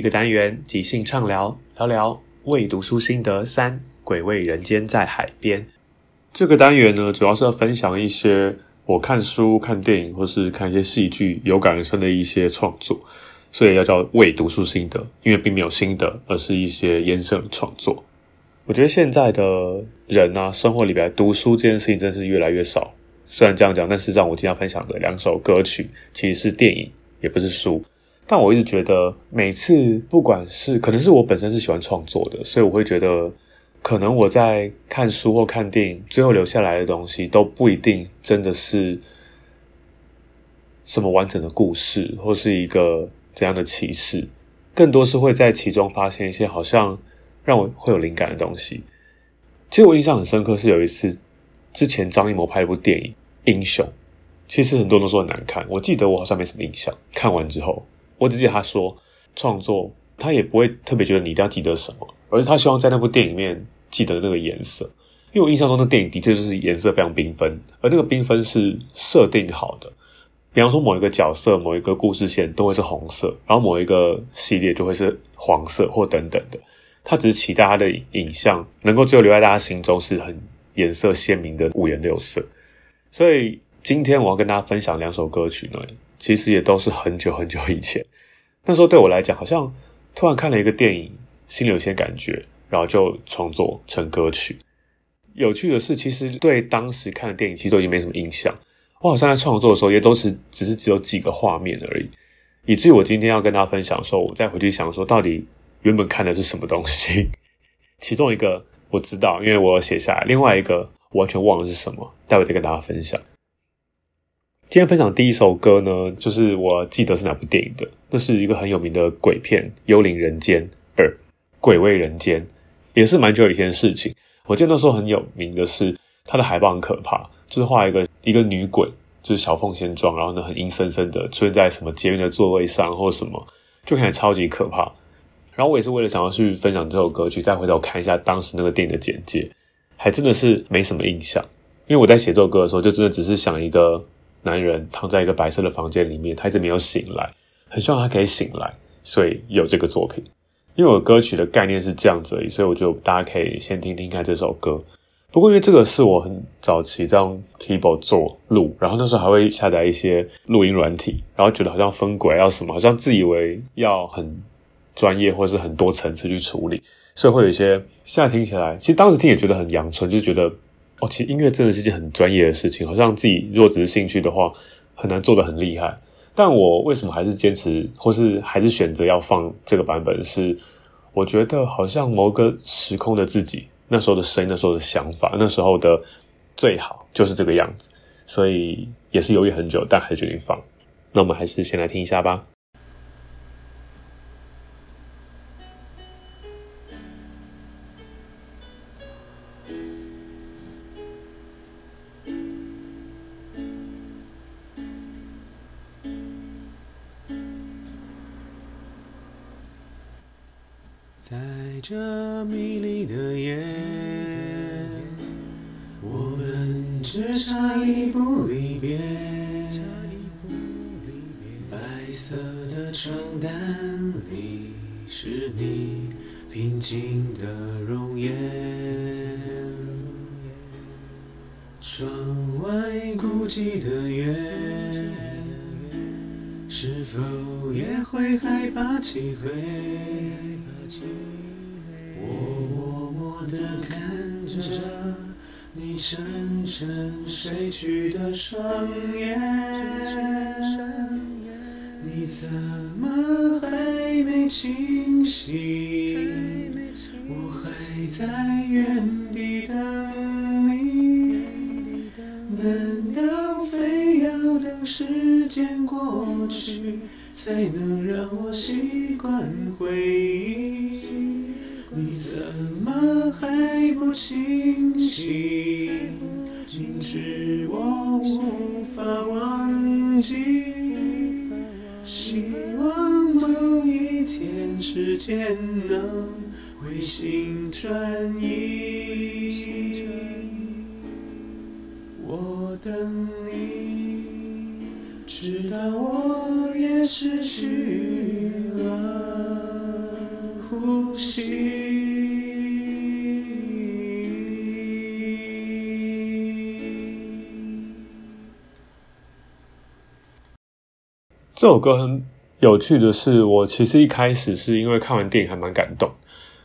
一个单元即兴畅聊，聊聊未读书心得三：鬼味人间在海边。这个单元呢，主要是要分享一些我看书、看电影或是看一些戏剧有感而生的一些创作，所以要叫未读书心得，因为并没有心得，而是一些延伸创作。我觉得现在的人啊，生活里边读书这件事情真是越来越少。虽然这样讲，但是让我今天要分享的两首歌曲其实是电影，也不是书。但我一直觉得，每次不管是可能是我本身是喜欢创作的，所以我会觉得，可能我在看书或看电影，最后留下来的东西都不一定真的是什么完整的故事，或是一个怎样的启示，更多是会在其中发现一些好像让我会有灵感的东西。其实我印象很深刻，是有一次之前张艺谋拍了部电影《英雄》，其实很多人都说很难看，我记得我好像没什么印象。看完之后。我只记得他说，创作他也不会特别觉得你一定要记得什么，而是他希望在那部电影里面记得那个颜色。因为我印象中的电影的确就是颜色非常缤纷，而那个缤纷是设定好的。比方说某一个角色、某一个故事线都会是红色，然后某一个系列就会是黄色或等等的。他只是期待他的影像能够最后留在大家心中是很颜色鲜明的五颜六色。所以今天我要跟大家分享两首歌曲呢。其实也都是很久很久以前，那时候对我来讲，好像突然看了一个电影，心里有些感觉，然后就创作成歌曲。有趣的是，其实对当时看的电影，其实都已经没什么印象。我好像在创作的时候，也都是只是只有几个画面而已，以至于我今天要跟大家分享的时候，我再回去想说，到底原本看的是什么东西。其中一个我知道，因为我写下来；另外一个完全忘了是什么，待会再跟大家分享。今天分享第一首歌呢，就是我记得是哪部电影的，那是一个很有名的鬼片《幽灵人间二：鬼味人间》，也是蛮久以前的事情。我记得那时候很有名的是它的海报很可怕，就是画一个一个女鬼，就是小凤仙状，然后呢很阴森森的出现在什么捷运的座位上或什么，就看起超级可怕。然后我也是为了想要去分享这首歌曲，再回头看一下当时那个电影的简介，还真的是没什么印象，因为我在写这首歌的时候，就真的只是想一个。男人躺在一个白色的房间里面，他一直没有醒来，很希望他可以醒来，所以有这个作品。因为我歌曲的概念是这样子，所以我就大家可以先听听看这首歌。不过因为这个是我很早期在用 keyboard 做录，然后那时候还会下载一些录音软体，然后觉得好像分轨要什么，好像自以为要很专业或是很多层次去处理，所以会有一些现在听起来，其实当时听也觉得很阳春，就觉得。哦，其实音乐真的是一件很专业的事情，好像自己如果只是兴趣的话，很难做得很厉害。但我为什么还是坚持，或是还是选择要放这个版本？是我觉得好像某个时空的自己，那时候的声音，那时候的想法，那时候的最好就是这个样子。所以也是犹豫很久，但还是决定放。那我们还是先来听一下吧。这迷离的夜，我们只差一步离别。白色的床单里是你平静的容颜，窗外孤寂的月，是否也会害怕漆黑？我默默地看着你沉沉睡去的双眼，你怎么还没清醒？我还在原地等你，难道非要等时间过去，才能让我习惯回忆？你怎么还不清醒？明知我无法忘记，希望某一天时间能回心转意。我等你，直到我也失去了。呼吸这首歌很有趣的是，我其实一开始是因为看完电影还蛮感动，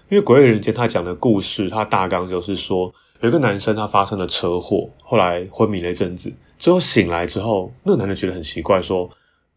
因为《鬼影人间》他讲的故事，他大纲就是说，有一个男生他发生了车祸，后来昏迷了一阵子，之后醒来之后，那个男的觉得很奇怪，说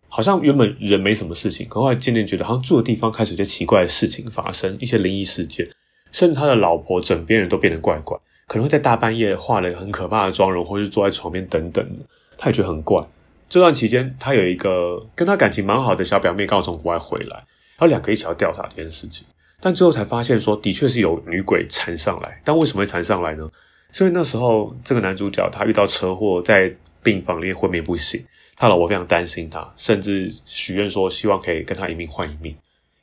好像原本人没什么事情，可后来渐渐觉得好像住的地方开始有些奇怪的事情发生，一些灵异事件，甚至他的老婆枕边人都变得怪怪，可能会在大半夜化了很可怕的妆容，或是坐在床边等等的，他也觉得很怪。这段期间，他有一个跟他感情蛮好的小表妹，刚好从国外回来，然后两个一起要调查这件事情，但最后才发现说，的确是有女鬼缠上来。但为什么会缠上来呢？所以那时候这个男主角他遇到车祸，在病房里面昏迷不醒，他老婆非常担心他，甚至许愿说希望可以跟他一命换一命。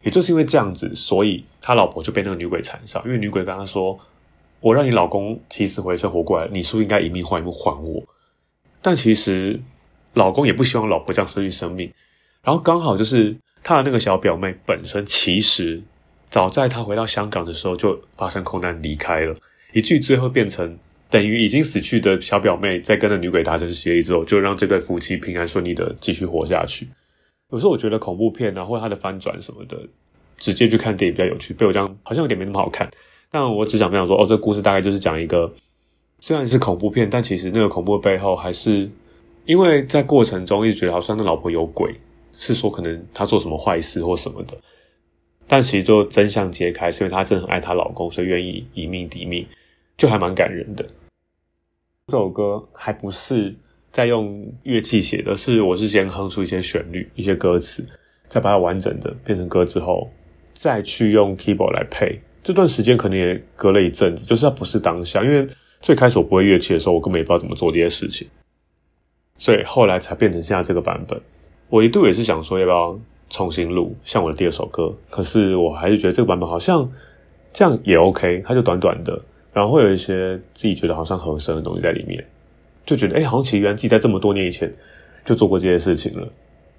也就是因为这样子，所以他老婆就被那个女鬼缠上，因为女鬼跟他说：“我让你老公起死回生活过来，你是不是应该一命换一命还我？”但其实。老公也不希望老婆这样失去生命，然后刚好就是他的那个小表妹本身，其实早在他回到香港的时候就发生空难离开了，一句最后变成等于已经死去的小表妹在跟那女鬼达成协议之后，就让这对夫妻平安顺利的继续活下去。有时候我觉得恐怖片啊，或者它的翻转什么的，直接去看电影比较有趣。被我这样好像有点没那么好看，但我只想分享说，哦，这故事大概就是讲一个虽然是恐怖片，但其实那个恐怖的背后还是。因为在过程中一直觉得好像那老婆有鬼，是说可能她做什么坏事或什么的，但其实就真相揭开，是因为她真的很爱她老公，所以愿意以命抵命，就还蛮感人的。这首歌还不是在用乐器写的，是我是先哼出一些旋律、一些歌词，再把它完整的变成歌之后，再去用 keyboard 来配。这段时间可能也隔了一阵子，就是它不是当下，因为最开始我不会乐器的时候，我根本也不知道怎么做这些事情。所以后来才变成现在这个版本。我一度也是想说要不要重新录，像我的第二首歌。可是我还是觉得这个版本好像这样也 OK，它就短短的，然后会有一些自己觉得好像合身的东西在里面，就觉得哎，好像其实原来自己在这么多年以前就做过这些事情了。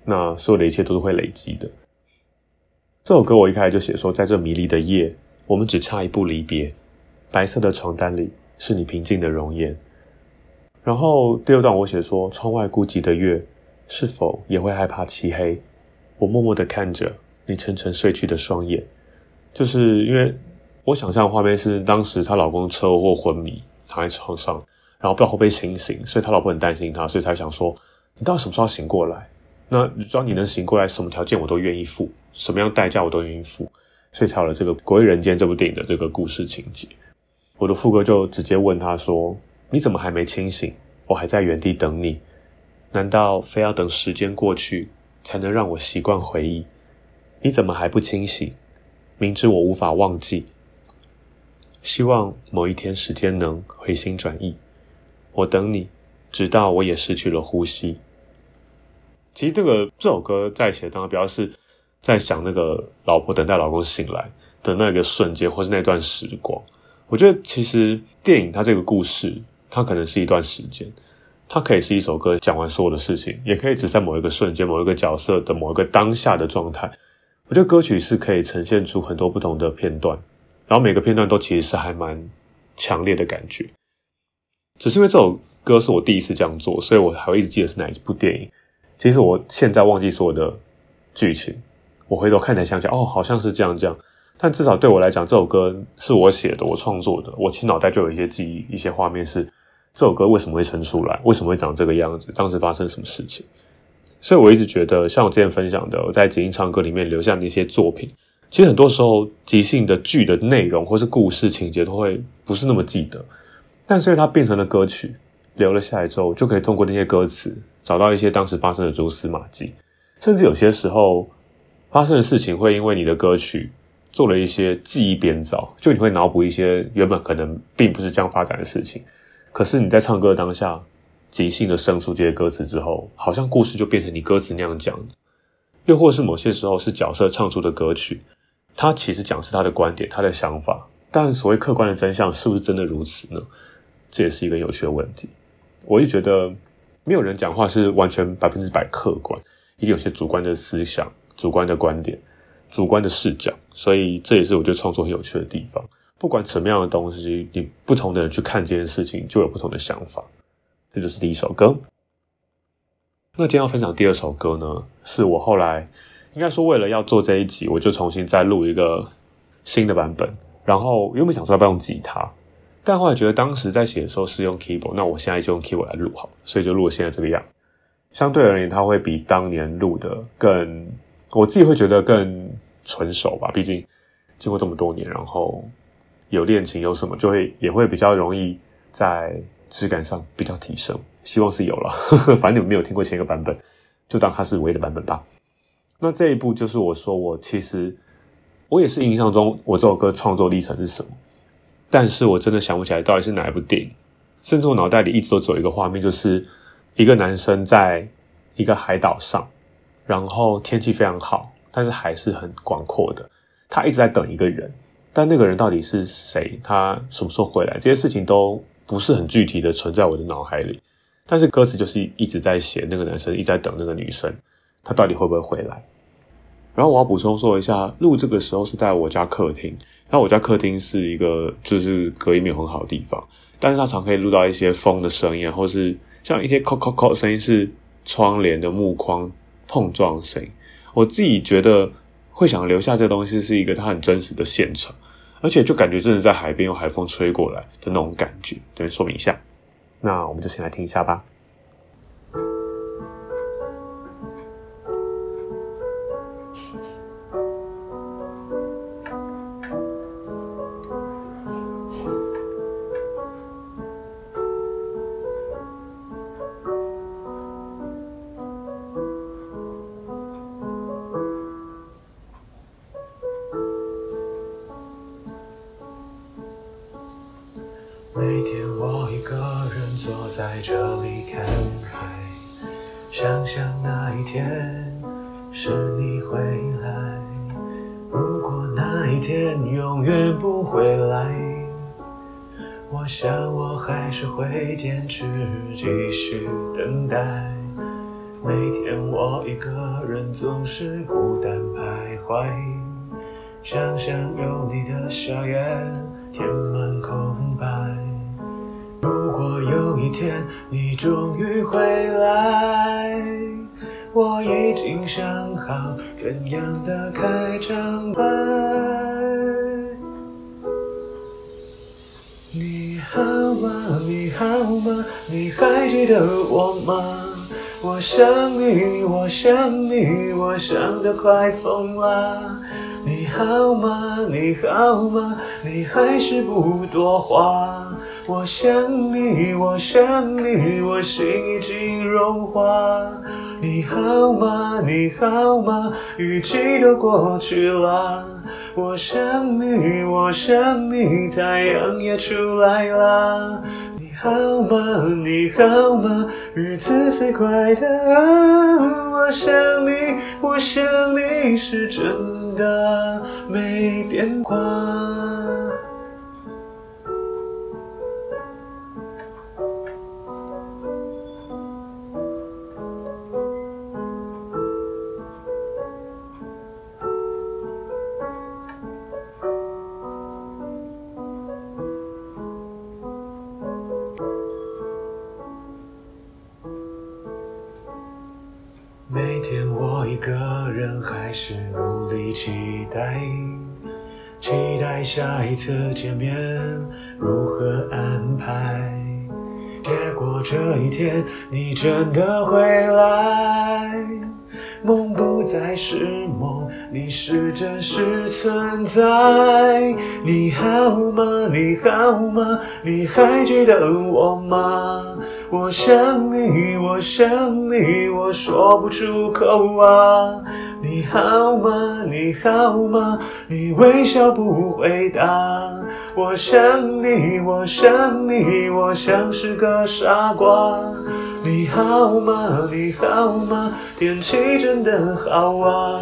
那所有的一切都是会累积的。这首歌我一开始就写说，在这迷离的夜，我们只差一步离别。白色的床单里是你平静的容颜。然后第二段我写说，窗外孤寂的月，是否也会害怕漆黑？我默默的看着你沉沉睡去的双眼，就是因为我想象的画面是当时她老公车祸昏迷躺在床上，然后不知道会不会清醒，所以她老婆很担心他，所以才想说，你到底什么时候醒过来？那只要你能醒过来，什么条件我都愿意付，什么样代价我都愿意付，所以才有了这个《鬼人间》这部电影的这个故事情节。我的副歌就直接问他说。你怎么还没清醒？我还在原地等你。难道非要等时间过去，才能让我习惯回忆？你怎么还不清醒？明知我无法忘记，希望某一天时间能回心转意。我等你，直到我也失去了呼吸。其实这个这首歌在写当中，主要是在讲那个老婆等待老公醒来的那个瞬间，或是那段时光。我觉得其实电影它这个故事，它可能是一段时间，它可以是一首歌讲完所有的事情，也可以只在某一个瞬间、某一个角色的某一个当下的状态。我觉得歌曲是可以呈现出很多不同的片段，然后每个片段都其实是还蛮强烈的感觉。只是因为这首歌是我第一次这样做，所以我还会一直记得是哪一部电影。其实我现在忘记所有的剧情，我回头看才想起，哦，好像是这样这样。但至少对我来讲，这首歌是我写的，我创作的，我其实脑袋就有一些记忆、一些画面，是这首歌为什么会生出来，为什么会长这个样子，当时发生什么事情。所以我一直觉得，像我之前分享的，我在即兴唱歌里面留下的一些作品，其实很多时候即兴的剧的内容或是故事情节都会不是那么记得，但是它变成了歌曲，留了下来之后，就可以通过那些歌词找到一些当时发生的蛛丝马迹，甚至有些时候发生的事情会因为你的歌曲做了一些记忆编造，就你会脑补一些原本可能并不是这样发展的事情，可是你在唱歌的当下。即兴的生出这些歌词之后，好像故事就变成你歌词那样讲又或是某些时候是角色唱出的歌曲，他其实讲是他的观点、他的想法，但所谓客观的真相是不是真的如此呢？这也是一个有趣的问题。我就觉得没有人讲话是完全百分之百客观，一定有些主观的思想、主观的观点、主观的视角，所以这也是我觉得创作很有趣的地方。不管什么样的东西，你不同的人去看这件事情，就有不同的想法。这就是第一首歌。那今天要分享第二首歌呢，是我后来应该说为了要做这一集，我就重新再录一个新的版本。然后原本想说要不要用吉他，但后来觉得当时在写的时候是用 keyboard，那我现在就用 keyboard 来录好，所以就录了现在这个样。相对而言，它会比当年录的更，我自己会觉得更纯熟吧。毕竟经过这么多年，然后有恋情有什么，就会也会比较容易在。质感上比较提升，希望是有了。反正你们没有听过前一个版本，就当它是唯一的版本吧。那这一部就是我说我其实我也是印象中我这首歌创作历程是什么，但是我真的想不起来到底是哪一部电影。甚至我脑袋里一直都只有一个画面，就是一个男生在一个海岛上，然后天气非常好，但是海是很广阔的，他一直在等一个人，但那个人到底是谁？他什么时候回来？这些事情都。不是很具体的存在我的脑海里，但是歌词就是一直在写那个男生一直在等那个女生，他到底会不会回来？然后我要补充说一下，录这个时候是在我家客厅，那我家客厅是一个就是隔音没有很好的地方，但是它常可以录到一些风的声音，或是像一些“扣扣扣”声音是窗帘的木框碰撞声音。我自己觉得会想留下这东西，是一个它很真实的现场。而且就感觉真的在海边，有海风吹过来的那种感觉，这边说明一下。那我们就先来听一下吧。想象那一天是你回来。如果那一天永远不回来，我想我还是会坚持继续等待。每天我一个人总是孤单徘徊，想象有你的笑颜填满空。如果有一天你终于回来，我已经想好怎样的开场白。你好吗？你好吗？你还记得我吗？我想你，我想你，我想得快疯了。你好吗？你好吗？你还是不多话。我想你，我想你，我心已经融化。你好吗？你好吗？雨季都过去了。我想你，我想你，太阳也出来了。你好吗？你好吗？日子飞快的啊，我想你，我想你是真的没变化。下一次见面如何安排。结果这一天你真的回来，梦不再是梦，你是真实存在。你好吗？你好吗？你还记得我吗？我想你，我想你，我说不出口啊。你好吗？你好吗？你微笑不回答。我想你，我想你，我像是个傻瓜。你好吗？你好吗？天气真的好啊。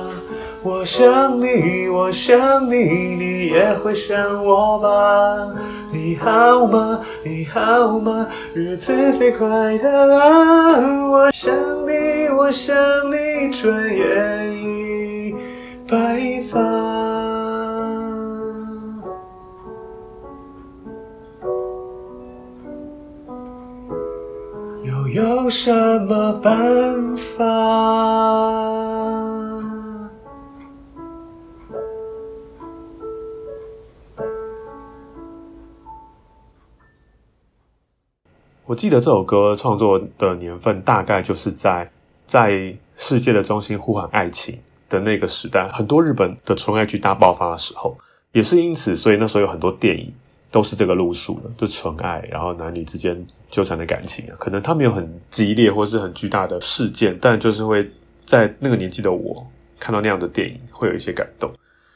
我想你，我想你，你也会想我吧？你好吗？你好吗？日子飞快的啊！我想你，我想你，转眼已白发。又有什么办法？记得这首歌创作的年份大概就是在在世界的中心呼喊爱情的那个时代，很多日本的纯爱剧大爆发的时候，也是因此，所以那时候有很多电影都是这个路数的，就纯爱，然后男女之间纠缠的感情，可能他没有很激烈或是很巨大的事件，但就是会在那个年纪的我看到那样的电影，会有一些感动，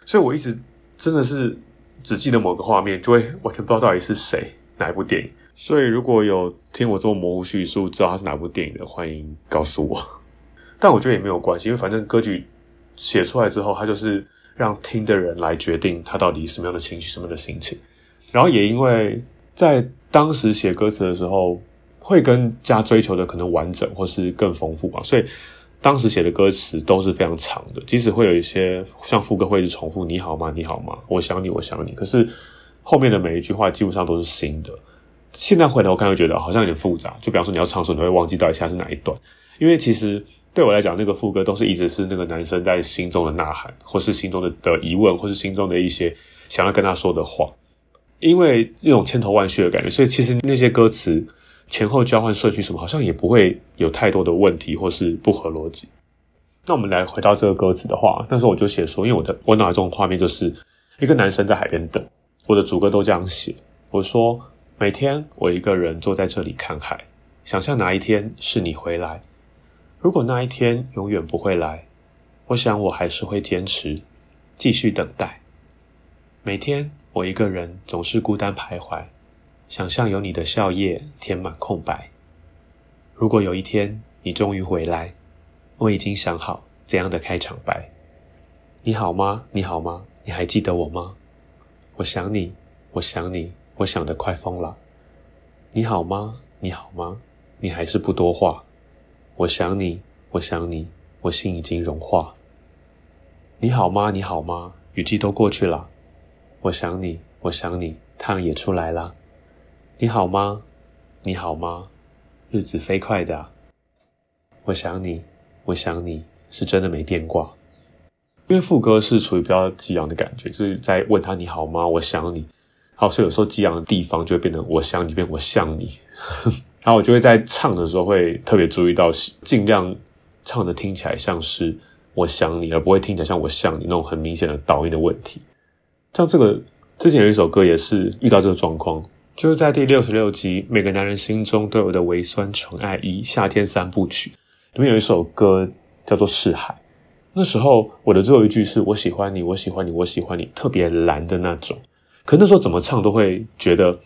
所以我一直真的是只记得某个画面，就会完全不知道到底是谁哪一部电影。所以，如果有听我这么模糊叙述，知道它是哪部电影的，欢迎告诉我。但我觉得也没有关系，因为反正歌曲写出来之后，它就是让听的人来决定他到底什么样的情绪、什么样的心情。然后也因为在当时写歌词的时候，会更加追求的可能完整或是更丰富吧，所以当时写的歌词都是非常长的，即使会有一些像副歌会一直重复“你好吗？你好吗？我想你，我想你”，可是后面的每一句话基本上都是新的。现在回头看会觉得好像有点复杂，就比方说你要唱的时候，你会忘记到底下是哪一段，因为其实对我来讲，那个副歌都是一直是那个男生在心中的呐喊，或是心中的的疑问，或是心中的一些想要跟他说的话。因为那种千头万绪的感觉，所以其实那些歌词前后交换顺序什么，好像也不会有太多的问题或是不合逻辑。那我们来回到这个歌词的话，那时候我就写说，因为我的我脑海中的画面就是一个男生在海边等，我的主歌都这样写，我说。每天我一个人坐在这里看海，想象哪一天是你回来。如果那一天永远不会来，我想我还是会坚持，继续等待。每天我一个人总是孤单徘徊，想象有你的笑靥填满空白。如果有一天你终于回来，我已经想好怎样的开场白。你好吗？你好吗？你还记得我吗？我想你，我想你。我想的快疯了，你好吗？你好吗？你还是不多话。我想你，我想你，我心已经融化。你好吗？你好吗？雨季都过去了。我想你，我想你，太阳也出来了。你好吗？你好吗？日子飞快的。我想你，我想你，是真的没变卦。因为副歌是处于比较激昂的感觉，就是在问他你好吗？我想你。好，所以有时候激昂的地方就会变成我想你，变我像你。然后我就会在唱的时候会特别注意到，尽量唱的听起来像是我想你，而不会听起来像我像你那种很明显的导音的问题。像这个之前有一首歌也是遇到这个状况，就是在第六十六集《每个男人心中都有的微酸纯爱一夏天三部曲》里面有一首歌叫做《是海》。那时候我的最后一句是我喜欢你，我喜欢你，我喜欢你，特别蓝的那种。可那时候怎么唱都会觉得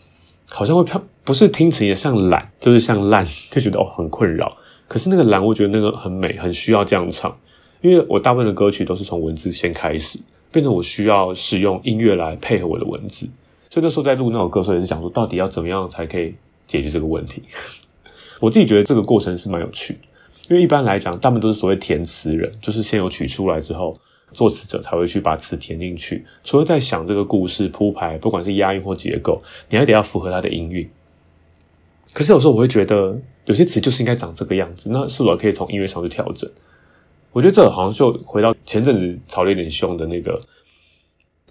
好像会飘，不是听起来像懒，就是像烂，就觉得哦很困扰。可是那个蓝，我觉得那个很美，很需要这样唱，因为我大部分的歌曲都是从文字先开始，变成我需要使用音乐来配合我的文字。所以那时候在录那首歌的时候，也是讲说到底要怎么样才可以解决这个问题。我自己觉得这个过程是蛮有趣的，因为一般来讲，大部分都是所谓填词人，就是先有曲出来之后，作词者才会去把词填进去。除了在想这个故事铺排，不管是押韵或结构，你还得要符合它的音韵。可是有时候我会觉得，有些词就是应该长这个样子，那是否可以从音乐上去调整？我觉得这好像就回到前阵子吵得有点凶的那个。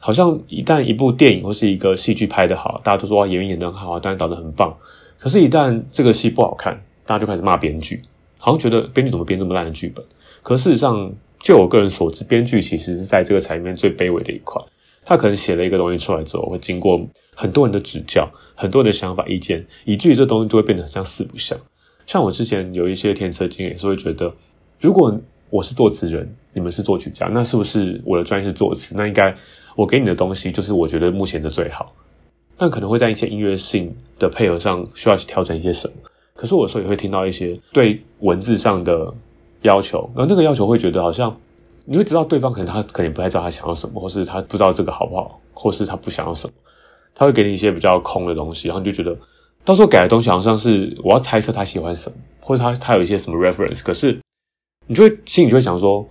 好像一旦一部电影或是一个戏剧拍得好，大家都说哇演员演得很好，导演导得很棒。可是，一旦这个戏不好看，大家就开始骂编剧，好像觉得编剧怎么编这么烂的剧本。可事实上，就我个人所知，编剧其实是在这个产业里面最卑微的一块。他可能写了一个东西出来之后，会经过很多人的指教，很多人的想法意见，以至于这东西就会变得很像四不像。像我之前有一些填词经验，也是会觉得，如果我是作词人，你们是作曲家，那是不是我的专业是作词？那应该。我给你的东西就是我觉得目前的最好，但可能会在一些音乐性的配合上需要去调整一些什么。可是我有时候也会听到一些对文字上的要求，然后那个要求会觉得好像你会知道对方可能他可能不太知道他想要什么，或是他不知道这个好不好，或是他不想要什么，他会给你一些比较空的东西，然后你就觉得到时候改的东西好像是我要猜测他喜欢什么，或者他他有一些什么 reference，可是你就会心里就会想说，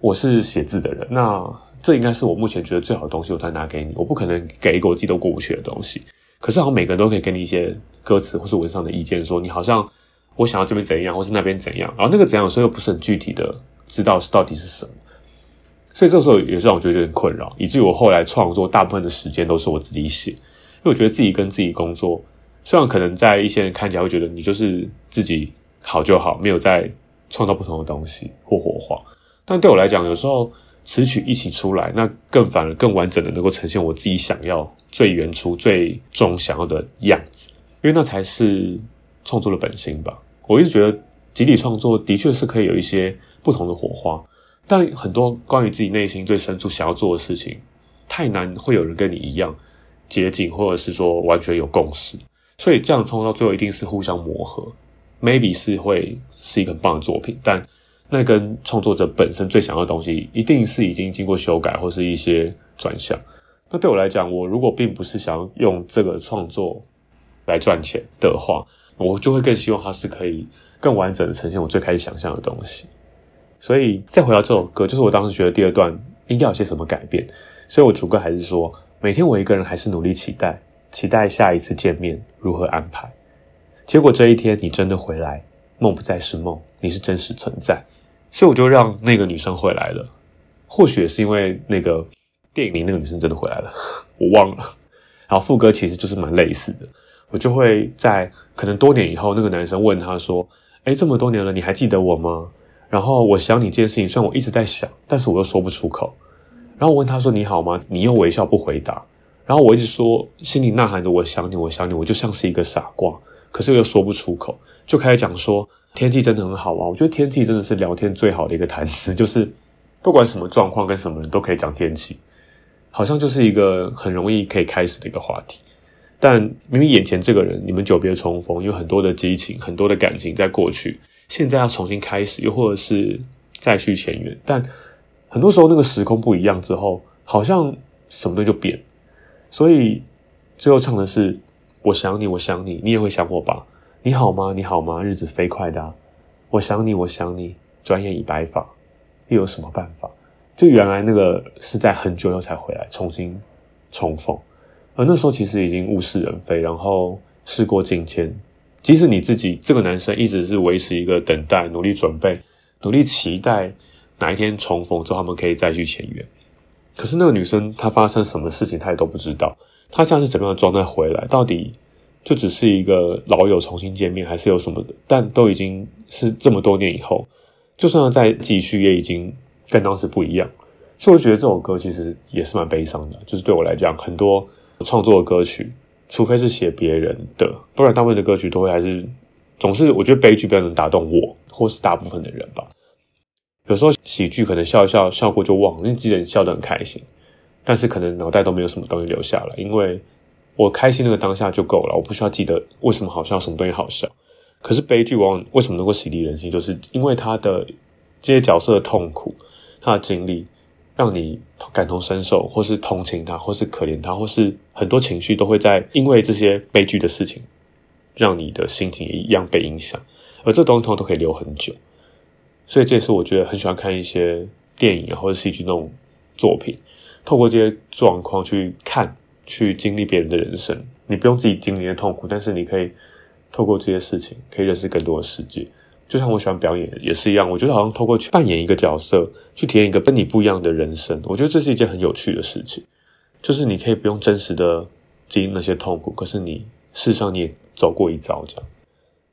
我是写字的人，那。这应该是我目前觉得最好的东西，我才拿给你。我不可能给一个我自己都过不去的东西。可是好像每个人都可以给你一些歌词或是文上的意见，说你好像我想要这边怎样，或是那边怎样。然后那个怎样，有时候又不是很具体的知道是到底是什么。所以这时候也是让我觉得有点困扰，以至于我后来创作大部分的时间都是我自己写，因为我觉得自己跟自己工作，虽然可能在一些人看起来会觉得你就是自己好就好，没有在创造不同的东西或火花，但对我来讲，有时候。词曲一起出来，那更反而更完整的能够呈现我自己想要最原初、最终想要的样子，因为那才是创作的本心吧。我一直觉得集体创作的确是可以有一些不同的火花，但很多关于自己内心最深处想要做的事情，太难会有人跟你一样接近，或者是说完全有共识，所以这样创作到最后一定是互相磨合，maybe 是会是一个很棒的作品，但。那跟创作者本身最想要的东西，一定是已经经过修改或是一些转向。那对我来讲，我如果并不是想要用这个创作来赚钱的话，我就会更希望它是可以更完整的呈现我最开始想象的东西。所以再回到这首歌，就是我当时觉得第二段应该有些什么改变。所以我主歌还是说，每天我一个人还是努力期待，期待下一次见面如何安排。结果这一天你真的回来，梦不再是梦，你是真实存在。所以我就让那个女生回来了，或许是因为那个电影里那个女生真的回来了，我忘了。然后副歌其实就是蛮类似的，我就会在可能多年以后，那个男生问他说：“哎，这么多年了，你还记得我吗？”然后我想你这件事情，虽然我一直在想，但是我又说不出口。然后我问他说：“你好吗？”你又微笑不回答。然后我一直说，心里呐喊着：“我想你，我想你。”我就像是一个傻瓜，可是又说不出口，就开始讲说。天气真的很好啊！我觉得天气真的是聊天最好的一个谈资，就是不管什么状况跟什么人都可以讲天气，好像就是一个很容易可以开始的一个话题。但明明眼前这个人，你们久别重逢，有很多的激情，很多的感情在过去，现在要重新开始，又或者是再续前缘，但很多时候那个时空不一样之后，好像什么东西就变。所以最后唱的是“我想你，我想你，你也会想我吧。”你好吗？你好吗？日子飞快的，我想你，我想你，转眼已白发，又有什么办法？就原来那个是在很久以后才回来，重新重逢，而那时候其实已经物是人非，然后事过境迁。即使你自己这个男生一直是维持一个等待、努力准备、努力期待哪一天重逢之后他们可以再续前缘，可是那个女生她发生什么事情，她也都不知道，她现在是怎么样的状态回来，到底？就只是一个老友重新见面，还是有什么的？但都已经是这么多年以后，就算要再继续，也已经跟当时不一样。所以我觉得这首歌其实也是蛮悲伤的。就是对我来讲，很多创作的歌曲，除非是写别人的，不然大部分的歌曲都会还是总是我觉得悲剧比较能打动我，或是大部分的人吧。有时候喜剧可能笑一笑，笑过就忘了，你记得你笑得很开心，但是可能脑袋都没有什么东西留下来，因为我开心那个当下就够了，我不需要记得为什么好笑，什么东西好笑。可是悲剧往往为什么能够洗涤人心，就是因为他的这些角色的痛苦，他的经历，让你感同身受，或是同情他，或是可怜他，或是很多情绪都会在因为这些悲剧的事情，让你的心情也一样被影响，而这东西通常都可以留很久。所以这也是我觉得很喜欢看一些电影啊，或者戏剧那种作品，透过这些状况去看、去经历别人的人生，你不用自己经历的痛苦，但是你可以。透过这些事情，可以认识更多的世界。就像我喜欢表演也是一样，我觉得好像透过去扮演一个角色，去体验一个跟你不一样的人生，我觉得这是一件很有趣的事情。就是你可以不用真实的经历那些痛苦，可是你事实上你也走过一遭，这样。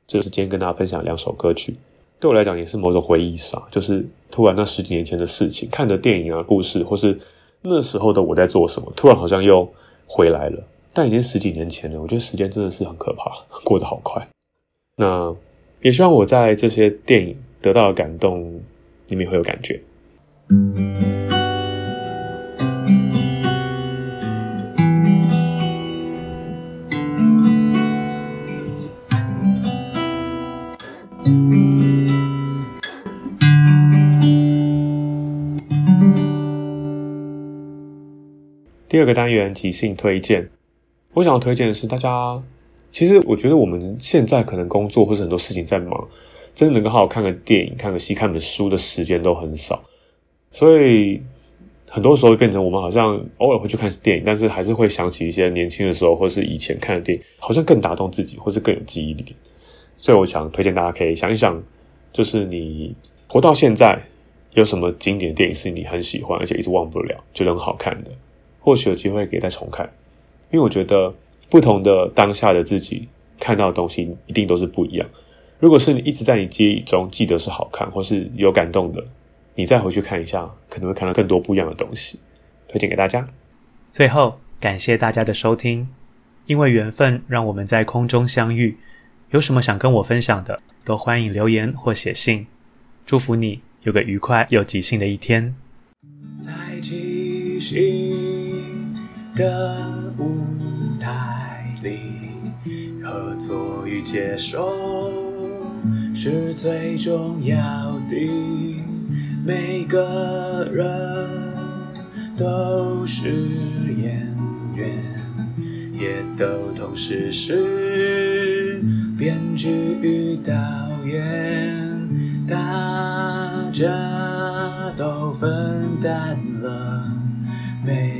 这就是今天跟大家分享两首歌曲，对我来讲也是某种回忆杀。就是突然那十几年前的事情，看的电影啊、故事，或是那时候的我在做什么，突然好像又回来了。但已经十几年前了，我觉得时间真的是很可怕，过得好快。那也希望我在这些电影得到的感动，你们也会有感觉。第二个单元即兴推荐。我想要推荐的是，大家其实我觉得我们现在可能工作或者很多事情在忙，真的能够好好看个电影、看个戏、看本书的时间都很少，所以很多时候变成我们好像偶尔会去看电影，但是还是会想起一些年轻的时候或是以前看的电影，好像更打动自己，或是更有记忆力。所以我想推荐大家可以想一想，就是你活到现在有什么经典电影是你很喜欢，而且一直忘不了，觉得很好看的，或许有机会可以再重看。因为我觉得不同的当下的自己看到的东西一定都是不一样。如果是你一直在你记忆中记得是好看或是有感动的，你再回去看一下，可能会看到更多不一样的东西。推荐给大家。最后，感谢大家的收听，因为缘分让我们在空中相遇。有什么想跟我分享的，都欢迎留言或写信。祝福你有个愉快又即兴的一天。在即兴。的舞所以接受是最重要的。每个人都是演员，也都同时是编剧与导演，大家都分担了每。